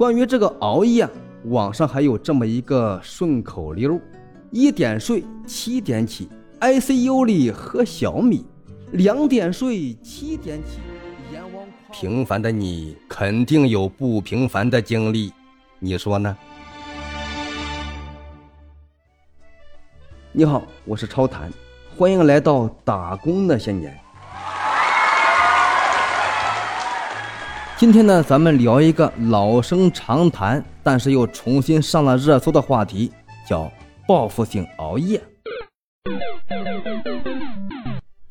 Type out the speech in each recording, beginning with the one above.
关于这个熬夜，网上还有这么一个顺口溜：一点睡，七点起，ICU 里喝小米；两点睡，七点起，平凡的你肯定有不平凡的经历，你说呢？你好，我是超谈，欢迎来到打工那些年。今天呢，咱们聊一个老生常谈，但是又重新上了热搜的话题，叫报复性熬夜。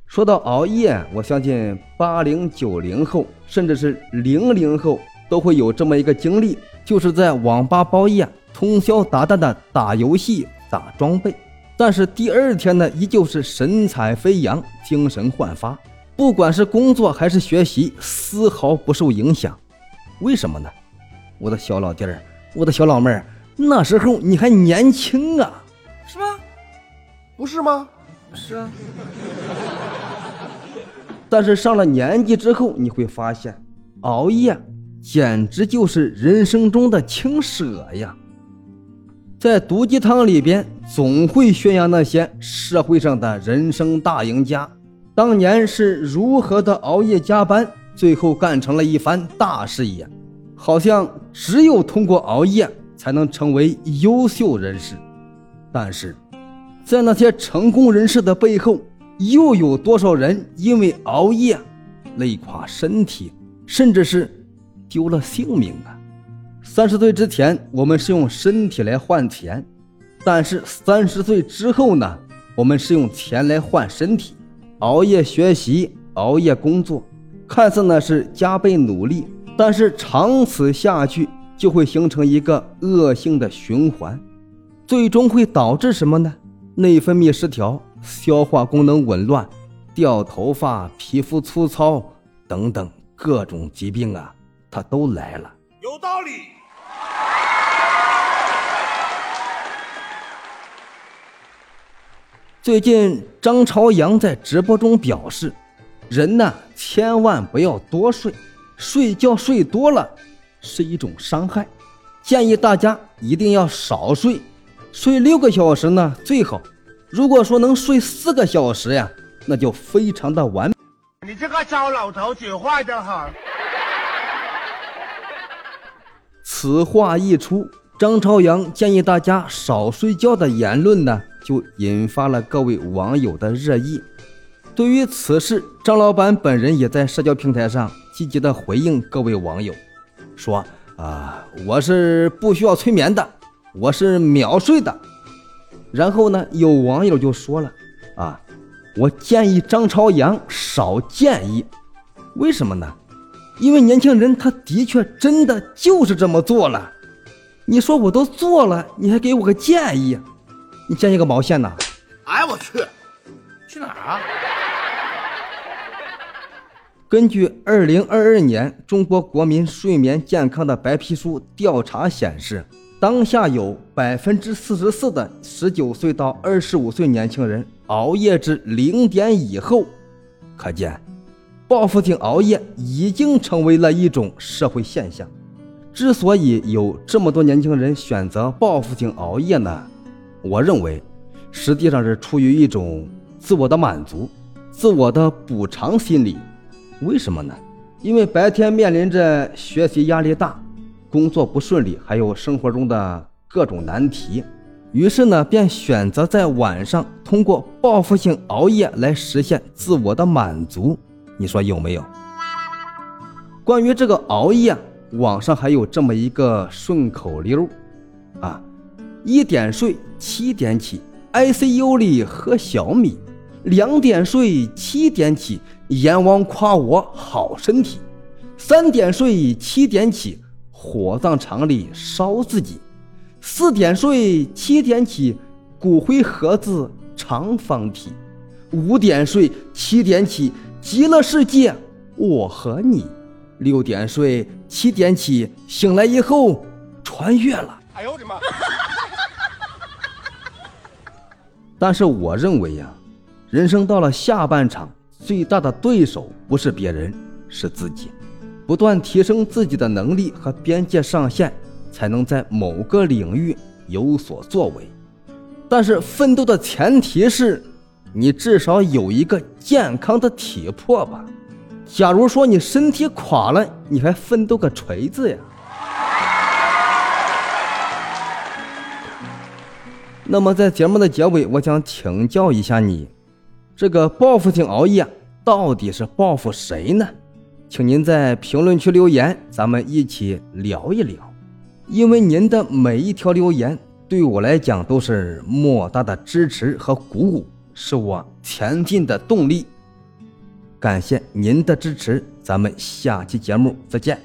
说到熬夜，我相信八零九零后，甚至是零零后，都会有这么一个经历，就是在网吧包夜，通宵达旦的打游戏、打装备，但是第二天呢，依旧是神采飞扬、精神焕发。不管是工作还是学习，丝毫不受影响。为什么呢？我的小老弟儿，我的小老妹儿，那时候你还年轻啊，是吧？不是吗？是啊。但是上了年纪之后，你会发现，熬夜简直就是人生中的轻奢呀。在毒鸡汤里边，总会宣扬那些社会上的人生大赢家。当年是如何的熬夜加班，最后干成了一番大事业？好像只有通过熬夜才能成为优秀人士。但是，在那些成功人士的背后，又有多少人因为熬夜累垮身体，甚至是丢了性命啊？三十岁之前，我们是用身体来换钱；但是三十岁之后呢？我们是用钱来换身体。熬夜学习，熬夜工作，看似呢是加倍努力，但是长此下去就会形成一个恶性的循环，最终会导致什么呢？内分泌失调，消化功能紊乱，掉头发，皮肤粗糙等等各种疾病啊，它都来了。有道理。最近，张朝阳在直播中表示：“人呢，千万不要多睡，睡觉睡多了是一种伤害，建议大家一定要少睡，睡六个小时呢最好。如果说能睡四个小时呀，那就非常的完。”你这个糟老头子坏的很。此话一出，张朝阳建议大家少睡觉的言论呢？就引发了各位网友的热议。对于此事，张老板本人也在社交平台上积极的回应各位网友，说：“啊，我是不需要催眠的，我是秒睡的。”然后呢，有网友就说了：“啊，我建议张朝阳少建议，为什么呢？因为年轻人他的确真的就是这么做了。你说我都做了，你还给我个建议？”你建议个毛线呐？哎，我去，去哪儿啊？根据二零二二年中国国民睡眠健康的白皮书调查显示，当下有百分之四十四的十九岁到二十五岁年轻人熬夜至零点以后，可见，报复性熬夜已经成为了一种社会现象。之所以有这么多年轻人选择报复性熬夜呢？我认为，实际上是出于一种自我的满足、自我的补偿心理。为什么呢？因为白天面临着学习压力大、工作不顺利，还有生活中的各种难题，于是呢，便选择在晚上通过报复性熬夜来实现自我的满足。你说有没有？关于这个熬夜，网上还有这么一个顺口溜啊。一点睡，七点起，ICU 里喝小米；两点睡，七点起，阎王夸我好身体；三点睡，七点起，火葬场里烧自己；四点睡，七点起，骨灰盒子长方体；五点睡，七点起，极乐世界我和你；六点睡，七点起，醒来以后穿越了。哎呦我的妈！但是我认为呀，人生到了下半场，最大的对手不是别人，是自己。不断提升自己的能力和边界上限，才能在某个领域有所作为。但是奋斗的前提是，你至少有一个健康的体魄吧。假如说你身体垮了，你还奋斗个锤子呀！那么在节目的结尾，我想请教一下你，这个报复性熬夜到底是报复谁呢？请您在评论区留言，咱们一起聊一聊。因为您的每一条留言。对我来讲都是莫大的支持和鼓舞，是我前进的动力。感谢您的支持，咱们下期节目再见。